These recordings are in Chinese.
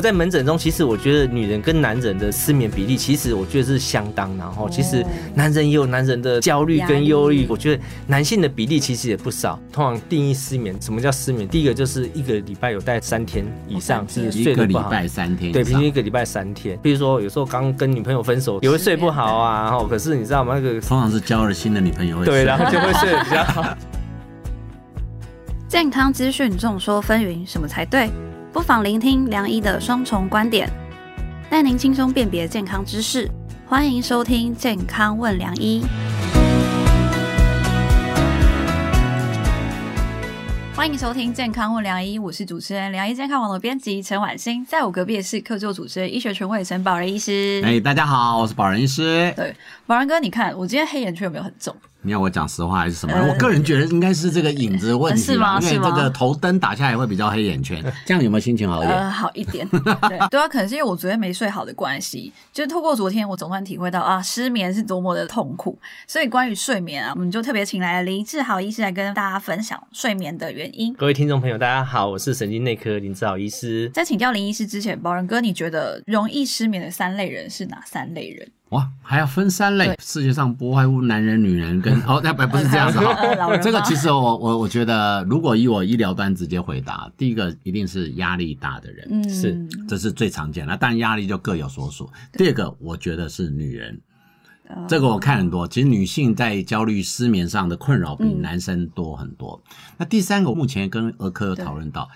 我在门诊中，其实我觉得女人跟男人的失眠比例，其实我觉得是相当。然后，其实男人也有男人的焦虑跟忧虑，我觉得男性的比例其实也不少。通常定义失眠，什么叫失眠？第一个就是一个礼拜有带三天以上是睡得不好，一个礼拜三天，对，平均一个礼拜三天。比如说有时候刚跟女朋友分手，也会睡不好啊。然后，可是你知道吗？那个通常是交了新的女朋友，对，然后就会睡得比较好。健康资讯众说纷纭，什么才对？不妨聆听梁医的双重观点，带您轻松辨别健康知识。欢迎收听《健康问梁医》。欢迎收听《健康问梁医》，我是主持人梁医健康网的编辑陈婉欣，在我隔壁是客座主持人医学权威陈宝仁医师。哎，大家好，我是宝仁医师。对，宝仁哥，你看我今天黑眼圈有没有很重？你要我讲实话还是什么？我个人觉得应该是这个影子问题，是吗？因为这个头灯打下来会比较黑眼圈。这样有没有心情好一点？呃，好一点。对对啊，可能是因为我昨天没睡好的关系。就是透过昨天，我总算体会到啊，失眠是多么的痛苦。所以关于睡眠啊，我们就特别请来了林志豪医师来跟大家分享睡眠的原因。各位听众朋友，大家好，我是神经内科林志豪医师。在请教林医师之前，宝仁哥，你觉得容易失眠的三类人是哪三类人？哇，还要分三类，世界上不外乎男人、女人跟 哦，那不不是这样子哈。这个其实我我我觉得，如果以我医疗端直接回答，第一个一定是压力大的人，是这是最常见的。但压力就各有所属。第二个，我觉得是女人，这个我看很多，其实女性在焦虑失眠上的困扰比男生多很多。那第三个，目前跟儿科有讨论到。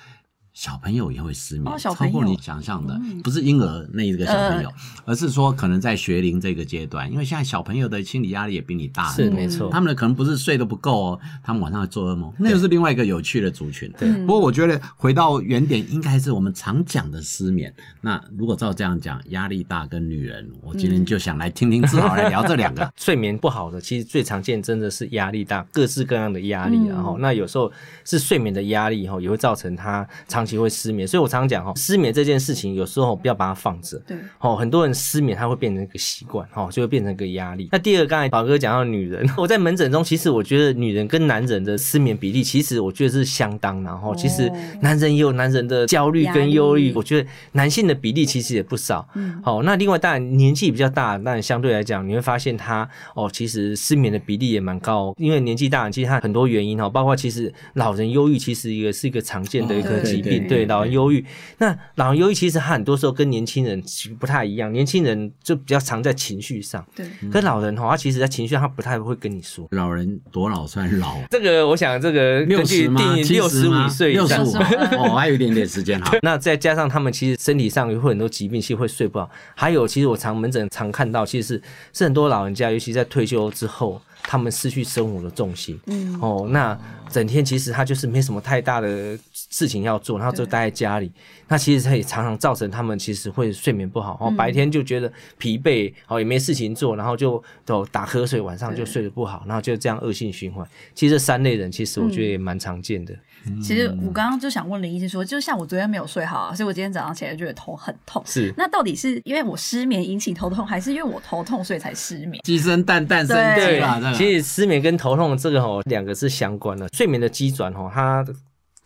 小朋友也会失眠，超过你想象的，不是婴儿那一个小朋友，而是说可能在学龄这个阶段，因为现在小朋友的心理压力也比你大，是没错。他们的可能不是睡得不够哦，他们晚上会做噩梦，那又是另外一个有趣的族群。对，不过我觉得回到原点，应该是我们常讲的失眠。那如果照这样讲，压力大跟女人，我今天就想来听听志豪来聊这两个。睡眠不好的，其实最常见真的是压力大，各式各样的压力。然后那有时候是睡眠的压力，哈，也会造成他长期会失眠。所以我常常讲哈，失眠这件事情有时候不要把它放着。对，哦，很多人失眠，他会变成一个习惯，哈，就会变成一个压力。那第二，刚才宝哥讲到女人，我在门诊中，其实我觉得女人跟男人的失眠比例，其实我觉得是相当。然后，其实男人也有男人的焦虑跟忧郁，我觉得男性的比例其实也不少。嗯，好，那另外当然年纪比较大，但相对来讲，你会发现他哦，其实失眠的比例也蛮高，因为年纪大，其实他很多原因哈，包括其实老人忧郁，其实也是一个常见的一个疾病，对老人忧郁。那老人忧郁其实他很多时候跟年轻人其实不太一样，年轻人就比较常在情绪上，对。可老人哈，他其实在情绪上他不太会跟你说。老人多老算老？这个我想这个根据定义六十五岁六十五 哦，还有一点点时间哈。那 再加上他们其实身体上有很多疾病，其实会睡不好。还有其实我常门诊常看到，其实是是很多老人家，尤其在退休之后。他们失去生活的重心，嗯，哦，那整天其实他就是没什么太大的事情要做，然后就待在家里。那其实他也常常造成他们其实会睡眠不好，哦，白天就觉得疲惫，哦，也没事情做，然后就都打瞌睡，晚上就睡得不好，然后就这样恶性循环。其实这三类人，其实我觉得也蛮常见的。其实我刚刚就想问林医师说，就像我昨天没有睡好，所以我今天早上起来觉得头很痛。是，那到底是因为我失眠引起头痛，还是因为我头痛所以才失眠？鸡生蛋，蛋生鸡吧。其实失眠跟头痛这个哦，两个是相关的。睡眠的机转哦，它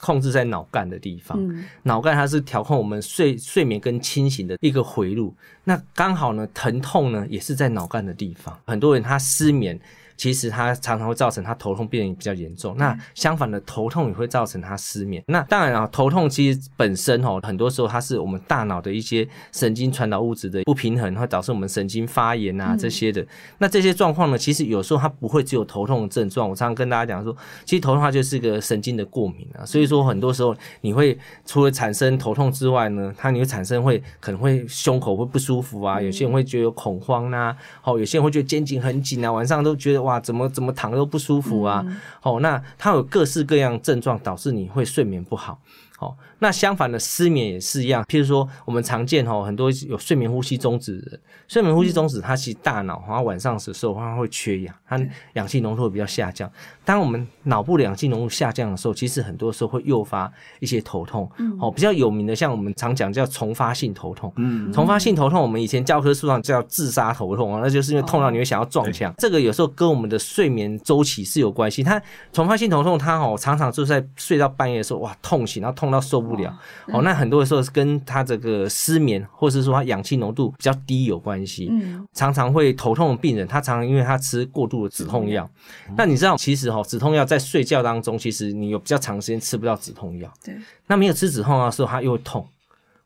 控制在脑干的地方，脑干它是调控我们睡睡眠跟清醒的一个回路。那刚好呢，疼痛呢也是在脑干的地方。很多人他失眠。其实它常常会造成他头痛变得比较严重。那相反的，头痛也会造成他失眠。那当然啊，头痛其实本身哦，很多时候它是我们大脑的一些神经传导物质的不平衡，会导致我们神经发炎啊这些的。那这些状况呢，其实有时候它不会只有头痛的症状。我常常跟大家讲说，其实头痛它就是个神经的过敏啊。所以说很多时候你会除了产生头痛之外呢，它你会产生会可能会胸口会不舒服啊，有些人会觉得有恐慌呐，好，有些人会觉得肩颈很紧啊，晚上都觉得。哇，怎么怎么躺都不舒服啊！哦，那它有各式各样症状，导致你会睡眠不好。好，那相反的失眠也是一样。譬如说，我们常见哈，很多有睡眠呼吸中止的人，睡眠呼吸中止，它其实大脑然后晚上的时候它会缺氧，它氧气浓度会比较下降。当我们脑部的氧气浓度下降的时候，其实很多时候会诱发一些头痛。哦，比较有名的，像我们常讲叫重发性头痛。嗯，重发性头痛，我们以前教科书上叫自杀头痛啊，那就是因为痛到你会想要撞墙。这个有时候跟我们的睡眠周期是有关系。它重发性头痛，它哦常常就是在睡到半夜的时候，哇，痛醒，然后痛。痛到受不了。哦，那很多的时候是跟他这个失眠，或是说他氧气浓度比较低有关系。嗯，常常会头痛的病人，他常常因为他吃过度的止痛药。那你知道，其实哈，止痛药在睡觉当中，其实你有比较长时间吃不到止痛药。对，那没有吃止痛药的时候，他又会痛。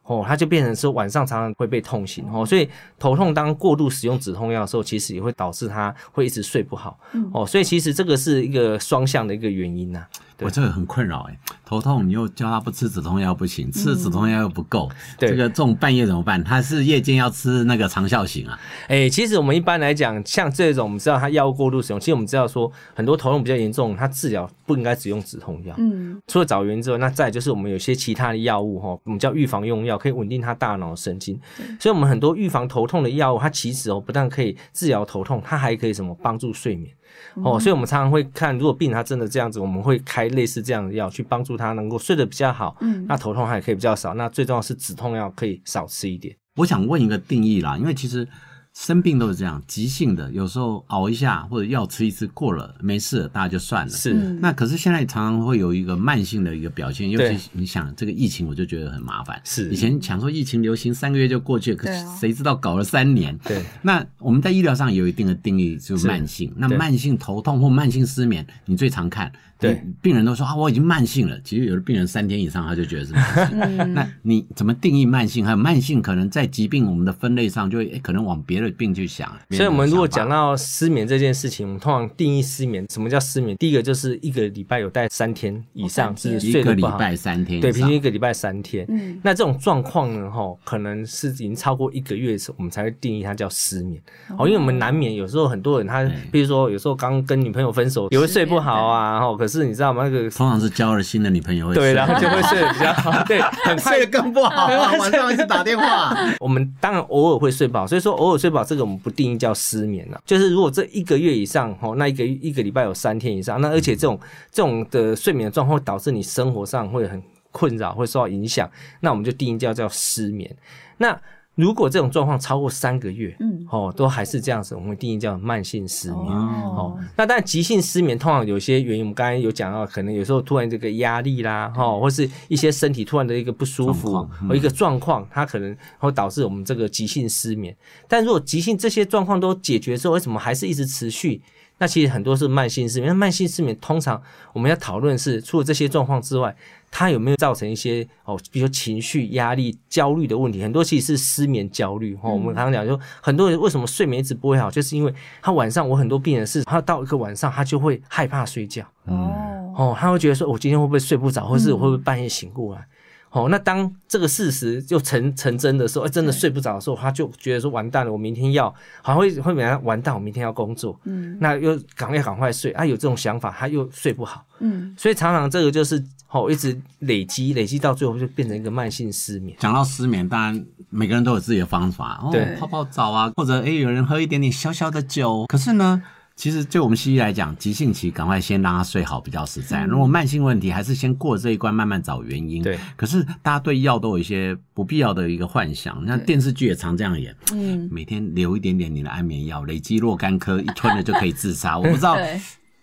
哦，它就变成说晚上常常会被痛醒哦，所以头痛当过度使用止痛药的时候，其实也会导致他会一直睡不好哦，所以其实这个是一个双向的一个原因呐。我这个很困扰哎，头痛你又叫他不吃止痛药不行，吃止痛药又不够，这个这种半夜怎么办？他是夜间要吃那个长效型啊？哎，其实我们一般来讲，像这种我们知道他药物过度使用，其实我们知道说很多头痛比较严重，他治疗不应该只用止痛药。嗯，除了找原因之外，那再就是我们有些其他的药物哈，我们叫预防用药，可以稳定他大脑神经。所以，我们很多预防头痛的药物，它其实哦不但可以治疗头痛，它还可以什么帮助睡眠。哦，所以我们常常会看，如果病人他真的这样子，我们会开类似这样的药去帮助他能够睡得比较好，嗯，那头痛还可以比较少，那最重要是止痛药可以少吃一点。我想问一个定义啦，因为其实。生病都是这样，急性的，有时候熬一下或者药吃一次过了没事，大家就算了。是，那可是现在常常会有一个慢性的一个表现，尤其你想这个疫情，我就觉得很麻烦。是，以前想说疫情流行三个月就过去，可是谁知道搞了三年。对，那我们在医疗上有一定的定义，就是慢性。那慢性头痛或慢性失眠，你最常看。对，病人都说啊，我已经慢性了。其实有的病人三天以上他就觉得是慢性。那你怎么定义慢性？还有慢性可能在疾病我们的分类上，就会可能往别的病去想。所以，我们如果讲到失眠这件事情，我们通常定义失眠，什么叫失眠？第一个就是一个礼拜有带三天以上是睡一个礼拜三天，对，平均一个礼拜三天。嗯，那这种状况呢，哈，可能是已经超过一个月的时候，我们才会定义它叫失眠。哦，因为我们难免有时候很多人他，比如说有时候刚跟女朋友分手，也会睡不好啊，然后，可是你知道吗？那个通常是交了新的女朋友会，对，然后就会睡得比较好，对，很睡得更不好，晚上一直打电话。我们当然偶尔会睡不好，所以说偶尔睡不好这个我们不定义叫失眠了。就是如果这一个月以上，哦，那一个一个礼拜有三天以上，那而且这种这种的睡眠状况导致你生活上会很困扰，会受到影响，那我们就定义叫叫失眠。那如果这种状况超过三个月，嗯，哦，都还是这样子，我们定义叫慢性失眠。哦，那但急性失眠通常有些原因，我们刚才有讲到，可能有时候突然这个压力啦，哈，或是一些身体突然的一个不舒服或一个状况，它可能会导致我们这个急性失眠。但如果急性这些状况都解决之后，为什么还是一直持续？那其实很多是慢性失眠。慢性失眠通常我们要讨论是，除了这些状况之外。它有没有造成一些哦，比如说情绪压力、焦虑的问题？很多其实是失眠焦虑哦。我们常常讲，说很多人为什么睡眠一直不会好，就是因为他晚上，我很多病人是，他到一个晚上，他就会害怕睡觉哦哦，他会觉得说，我今天会不会睡不着，或是我会不会半夜醒过来？哦，那当这个事实就成成真的时候，哎，真的睡不着的时候，他就觉得说完蛋了，我明天要，好像会会本来完蛋，我明天要工作，嗯，那又赶快赶快睡啊，有这种想法，他又睡不好，嗯，所以常常这个就是哦，一直累积累积到最后就变成一个慢性失眠。讲到失眠，当然每个人都有自己的方法，哦，泡泡澡啊，或者哎有人喝一点点小小的酒，可是呢。其实，对我们西医来讲，急性期赶快先让他睡好比较实在。如果慢性问题，还是先过这一关，慢慢找原因。对。可是大家对药都有一些不必要的一个幻想，那电视剧也常这样演。嗯。每天留一点点你的安眠药，累积若干颗，一吞了就可以自杀。我不知道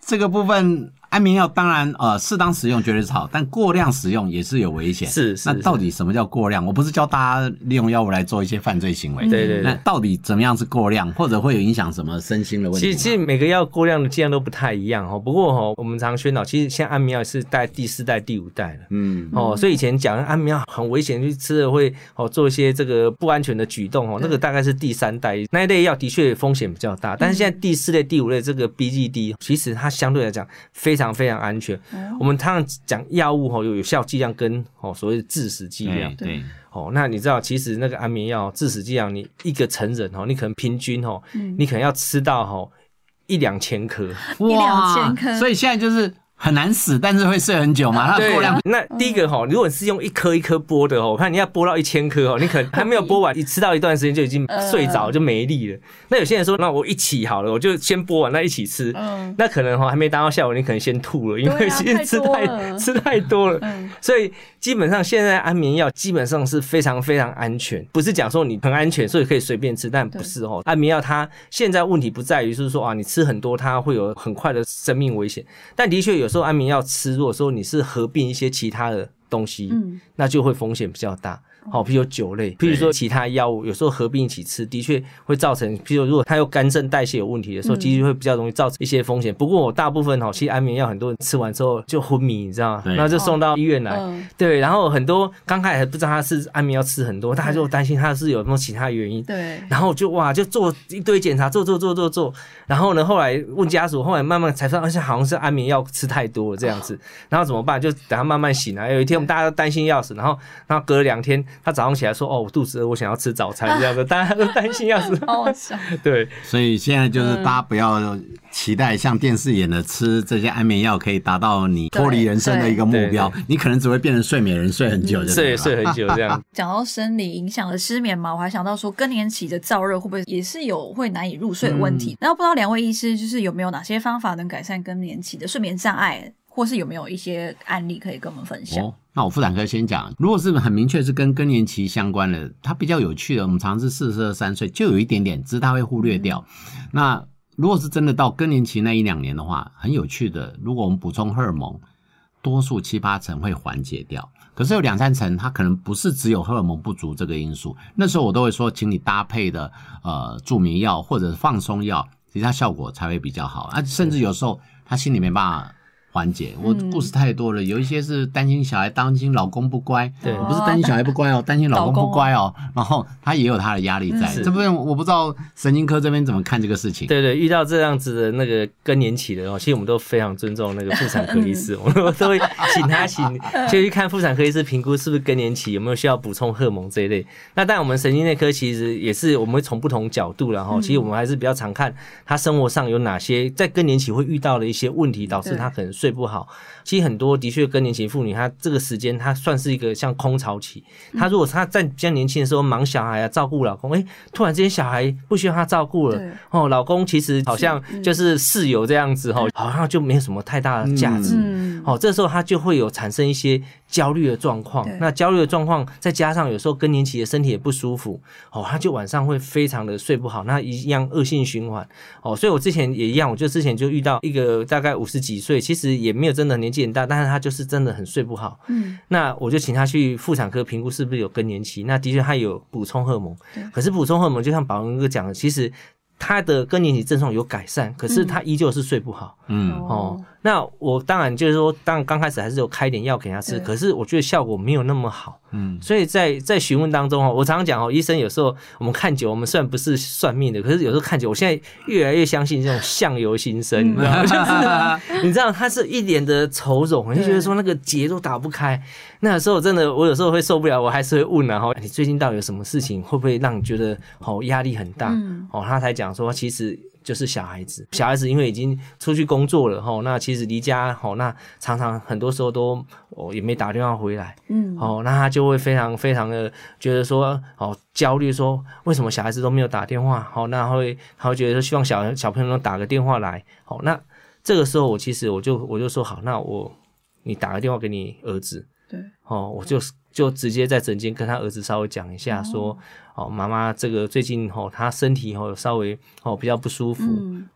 这个部分。安眠药当然呃适当使用绝对是好，但过量使用也是有危险。是，那到底什么叫过量？我不是教大家利用药物来做一些犯罪行为。对对。那到底怎么样是过量，或者会有影响什么身心的问题？其实其实每个药过量的剂量都不太一样哦。不过哈，我们常宣导，其实现在安眠药是带第四代、第五代了。嗯。哦，所以以前讲安眠药很危险，去吃了会哦做一些这个不安全的举动哦。那个大概是第三代那一类药的确风险比较大，但是现在第四类、第五类这个 BGD，其实它相对来讲非常非常安全。我们通常讲药物吼有有效剂量跟哦所谓的致死剂量，对，哦，那你知道其实那个安眠药致死剂量，你一个成人哦，你可能平均哦，你可能要吃到吼一两千颗，一两千颗，所以现在就是。很难死，但是会睡很久嘛？它过量。那第一个哈，如果是用一颗一颗剥的哦，我看你要剥到一千颗哦，你可能还没有剥完，你吃到一段时间就已经睡着就没力了。那有些人说，那我一起好了，我就先剥完，那一起吃。嗯。那可能哈还没达到效果，你可能先吐了，因为先吃太 吃太多了。嗯。所以基本上现在安眠药基本上是非常非常安全，不是讲说你很安全，所以可以随便吃，但不是哦。安眠药它现在问题不在于是说啊，你吃很多它会有很快的生命危险，但的确有。说安眠药吃，如果说你是合并一些其他的东西，嗯那就会风险比较大。好，譬如酒类，譬如说其他药物，有时候合并一起吃，的确会造成，譬如如果它有肝肾代谢有问题的时候，其实会比较容易造成一些风险。不过我大部分哈，其实安眠药很多人吃完之后就昏迷，你知道吗？那就送到医院来。对，然后很多刚开始还不知道他是安眠药吃很多，大家就担心他是有什么其他原因。对，然后就哇，就做一堆检查，做做做做做，然后呢，后来问家属，后来慢慢才知道，而且好像是安眠药吃太多了这样子。然后怎么办？就等他慢慢醒来。有一天我们大家都担心要死，然后然后隔了两天，他早上起来说。哦，我肚子饿，我想要吃早餐，这样子大家都担心要死。对，所以现在就是大家不要期待像电视演的吃这些安眠药可以达到你脱离人生的一个目标，你可能只会变成睡美人，睡很久，睡睡很久这样。讲到生理影响的失眠嘛，我还想到说更年期的燥热会不会也是有会难以入睡的问题？然后不知道两位医师就是有没有哪些方法能改善更年期的睡眠障碍？或是有没有一些案例可以跟我们分享？哦，那我妇产科先讲，如果是很明确是跟更年期相关的，它比较有趣的，我们常是四十二三岁就有一点点，只是它会忽略掉。那如果是真的到更年期那一两年的话，很有趣的，如果我们补充荷尔蒙，多数七八成会缓解掉。可是有两三成，它可能不是只有荷尔蒙不足这个因素。那时候我都会说，请你搭配的呃助眠药或者放松药，其实它效果才会比较好。啊，甚至有时候他心里没办法。缓解，我故事太多了，有一些是担心小孩，担心老公不乖，对，我不是担心小孩不乖哦，担心老公不乖哦，然后他也有他的压力在。这边我不知道神经科这边怎么看这个事情。对对，遇到这样子的那个更年期的哦，其实我们都非常尊重那个妇产科医师，我们都会 请他请就去看妇产科医师评估是不是更年期，有没有需要补充荷尔蒙这一类。那但我们神经内科其实也是，我们会从不同角度，然后其实我们还是比较常看他生活上有哪些在更年期会遇到的一些问题，导致他可能睡不好。其实很多的确更年期妇女，她这个时间她算是一个像空巢期。她如果她在比较年轻的时候忙小孩啊，照顾老公，哎，突然之间小孩不需要她照顾了，哦，老公其实好像就是室友这样子哦，好像就没有什么太大的价值。哦，这时候他就会有产生一些焦虑的状况。那焦虑的状况再加上有时候更年期的身体也不舒服，哦，他就晚上会非常的睡不好，那一样恶性循环。哦，所以我之前也一样，我就之前就遇到一个大概五十几岁，其实也没有真的年。年纪很大，但是他就是真的很睡不好。嗯，那我就请他去妇产科评估是不是有更年期。那的确他有补充荷尔蒙，可是补充荷尔蒙就像宝文哥讲的，其实。他的更年期症状有改善，可是他依旧是睡不好。嗯哦，那我当然就是说，当刚开始还是有开点药给他吃，可是我觉得效果没有那么好。嗯，所以在在询问当中哦，我常常讲哦，医生有时候我们看久，我们虽然不是算命的，可是有时候看久，我现在越来越相信这种相由心生，你知道吗？就是你知道他是一脸的愁容，就觉得说那个结都打不开。那时候真的，我有时候会受不了，我还是会问然后你最近到底有什么事情？会不会让你觉得好压力很大？哦，他才讲说，其实就是小孩子，小孩子因为已经出去工作了，哈，那其实离家，哦，那常常很多时候都哦也没打电话回来，嗯，哦，那他就会非常非常的觉得说，哦焦虑，说为什么小孩子都没有打电话？好，那会他会觉得说希望小小朋友能打个电话来，好，那这个时候我其实我就我就说好，那我你打个电话给你儿子。对，哦，我就就直接在诊间跟他儿子稍微讲一下，说，哦，妈妈这个最近哦，她身体哦稍微哦比较不舒服，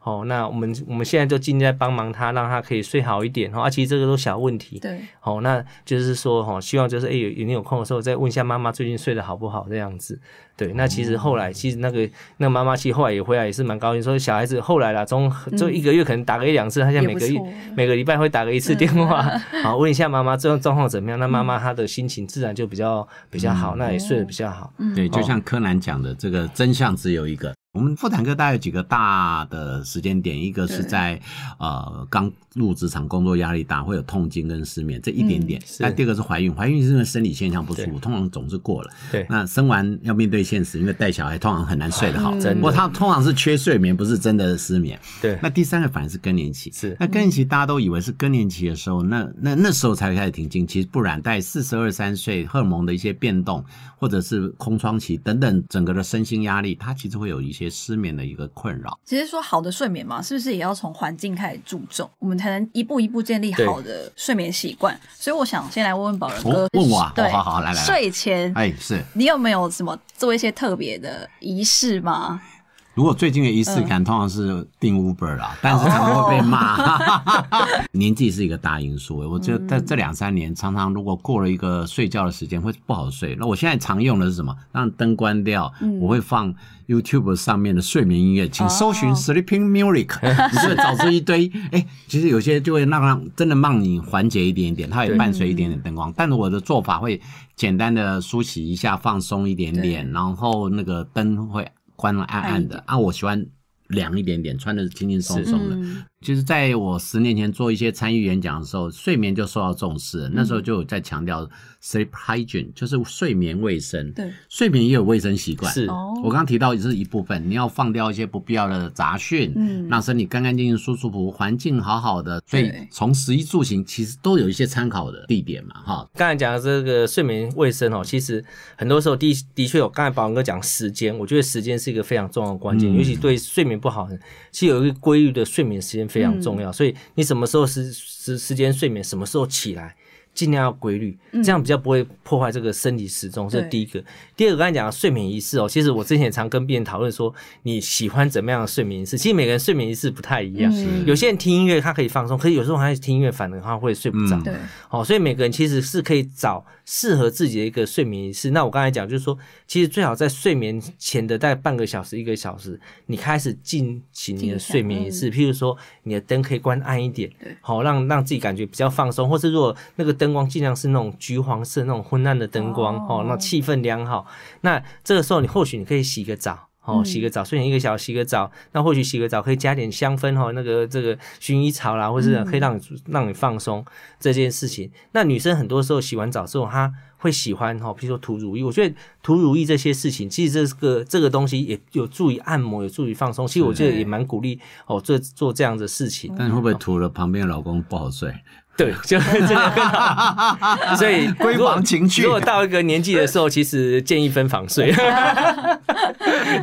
哦，那我们我们现在就尽力在帮忙她，让她可以睡好一点，哈，啊，其实这个都小问题，对，哦，那就是说，哦，希望就是哎有有你有空的时候再问一下妈妈最近睡得好不好这样子。对，那其实后来，其实那个那个妈妈其实后来也回来，也是蛮高兴，说小孩子后来啦，从就一个月可能打个一两次，他现在每个月每个礼拜会打个一次电话，好问一下妈妈这种状况怎么样。那妈妈她的心情自然就比较比较好，那也睡得比较好。对，就像柯南讲的，这个真相只有一个。我们妇产科大概有几个大的时间点，一个是在呃刚入职场工作压力大，会有痛经跟失眠这一点点。那第二个是怀孕，怀孕是因为生理现象不舒服，通常总是过了。对，那生完要面对现实，因为带小孩通常很难睡得好。真的不过他通常是缺睡眠，不是真的失眠。对。那第三个反而是更年期。是。那更年期大家都以为是更年期的时候，那那那时候才开始停经，其实不然。在四十二三岁，荷尔蒙的一些变动，或者是空窗期等等，整个的身心压力，它其实会有一些。失眠的一个困扰，其实说好的睡眠嘛，是不是也要从环境开始注重，我们才能一步一步建立好的睡眠习惯？所以我想先来问问宝仁哥，问我啊，对，好好来来，睡前，哎，是你有没有什么做一些特别的仪式吗？如果最近的仪式感，通常是订 Uber 啦，但是可能会被骂。年纪是一个大因素，我觉得在这两三年，常常如果过了一个睡觉的时间，会不好睡。那我现在常用的是什么？让灯关掉，我会放 YouTube 上面的睡眠音乐，请搜寻 Sleeping Music，你就会找出一堆。哎，其实有些就会让让真的让你缓解一点点，它也伴随一点点灯光。但是我的做法会简单的梳洗一下，放松一点点，然后那个灯会。关了暗暗的啊，我喜欢凉一点点，穿的轻轻松松的。其实，在我十年前做一些参与演讲的时候，睡眠就受到重视。那时候就有在强调 sleep hygiene，就是睡眠卫生。对，睡眠也有卫生习惯。是，我刚刚提到也是一部分，你要放掉一些不必要的杂讯，嗯，让身体干干净净、舒舒服服，环境好好的。所以，从食衣住行其实都有一些参考的地点嘛，哈。刚才讲的这个睡眠卫生哦，其实很多时候的的确有。刚才宝文哥讲时间，我觉得时间是一个非常重要的关键，尤其对睡眠不好，其实有一个规律的睡眠时间。非常重要，所以你什么时候时时时间睡眠，什么时候起来。尽量要规律，这样比较不会破坏这个生理时钟。这是第一个。第二个，刚才讲的睡眠仪式哦，其实我之前也常跟病人讨论说，你喜欢怎么样的睡眠仪式？其实每个人睡眠仪式不太一样。有些人听音乐他可以放松，可是有时候还是听音乐反而他会睡不着。对，哦，所以每个人其实是可以找适合自己的一个睡眠仪式。那我刚才讲就是说，其实最好在睡眠前的大概半个小时、一个小时，你开始进行你的睡眠仪式。譬如说，你的灯可以关暗一点，好让让自己感觉比较放松，或是如果那个灯。灯光尽量是那种橘黄色、那种昏暗的灯光哦，那气氛良好。那这个时候，你或许你可以洗个澡哦，洗个澡，睡前一个小时洗个澡。那或许洗个澡可以加点香氛哈，那个这个薰衣草啦，或是可以让你让你放松这件事情。那女生很多时候洗完澡之后，她会喜欢哈，比如说涂乳液。我觉得涂乳液这些事情，其实这个这个东西也有助于按摩，有助于放松。其实我觉得也蛮鼓励哦，做做这样的事情。但会不会涂了旁边老公不好睡？对，就这个更好。所以 闺房情趣，如果到一个年纪的时候，其实建议分房睡。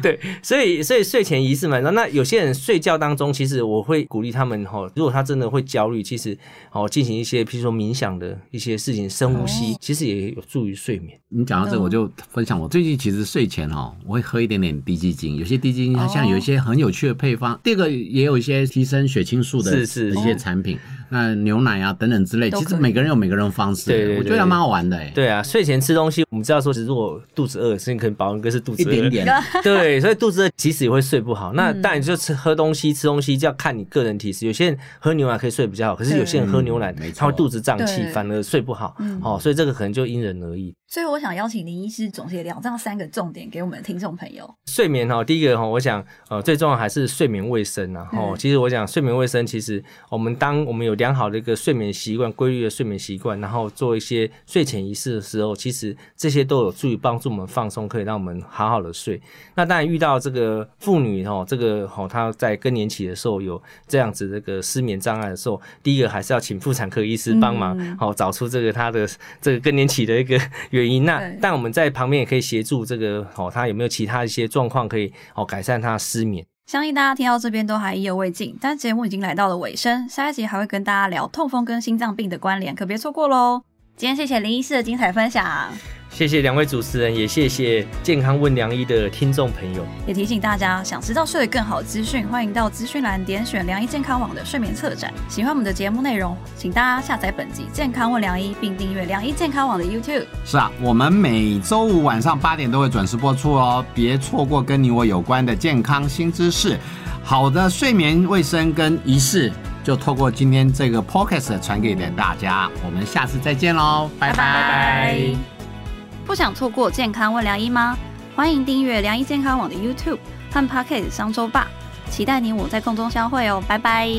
对，所以所以睡前仪式嘛，那有些人睡觉当中，其实我会鼓励他们哈，如果他真的会焦虑，其实哦进行一些，譬如说冥想的一些事情，深呼吸，其实也有助于睡眠。你讲到这个，我就分享我最近其实睡前哈，我会喝一点点低基精，有些低基精它像有一些很有趣的配方。第二个也有一些提升血清素的一些产品，那牛奶啊等等之类，其实每个人有每个人的方式。对，我觉得还蛮好玩的。对啊，睡前吃东西，我们知道说，如果肚子饿，是可能保温哥是肚子饿一点点。对，所以肚子饿其实也会睡不好。那当然就吃喝东西，吃东西就要看你个人体质。有些人喝牛奶可以睡比较好，可是有些人喝牛奶他会肚子胀气，反而睡不好。哦，所以这个可能就因人而异。所以我想邀请林医师总结两这样三个重点给我们的听众朋友。睡眠哈，第一个哈，我想呃最重要还是睡眠卫生啊。哦，其实我想睡眠卫生，其实我们当我们有良好的一个睡眠习惯、规律的睡眠习惯，然后做一些睡前仪式的时候，其实这些都有助于帮助我们放松，可以让我们好好的睡。那当然遇到这个妇女哦，这个哦她在更年期的时候有这样子这个失眠障碍的时候，第一个还是要请妇产科医师帮忙，好找出这个她的这个更年期的一个原。因那，但我们在旁边也可以协助这个哦，她有没有其他一些状况可以哦改善她失眠？相信大家听到这边都还意犹未尽，但节目已经来到了尾声，下一集还会跟大家聊痛风跟心脏病的关联，可别错过喽！今天谢谢林医师的精彩分享。谢谢两位主持人，也谢谢健康问良医的听众朋友。也提醒大家，想知道睡得更好资讯，欢迎到资讯栏点选良医健康网的睡眠策展。喜欢我们的节目内容，请大家下载本集《健康问良医》，并订阅良医健康网的 YouTube。是啊，我们每周五晚上八点都会准时播出哦，别错过跟你我有关的健康新知识。好的睡眠卫生跟仪式，就透过今天这个 Podcast 传给大家。我们下次再见喽，拜拜。不想错过健康问良医吗？欢迎订阅良医健康网的 YouTube 和 Pocket 商周吧，期待你我在空中相会哦，拜拜。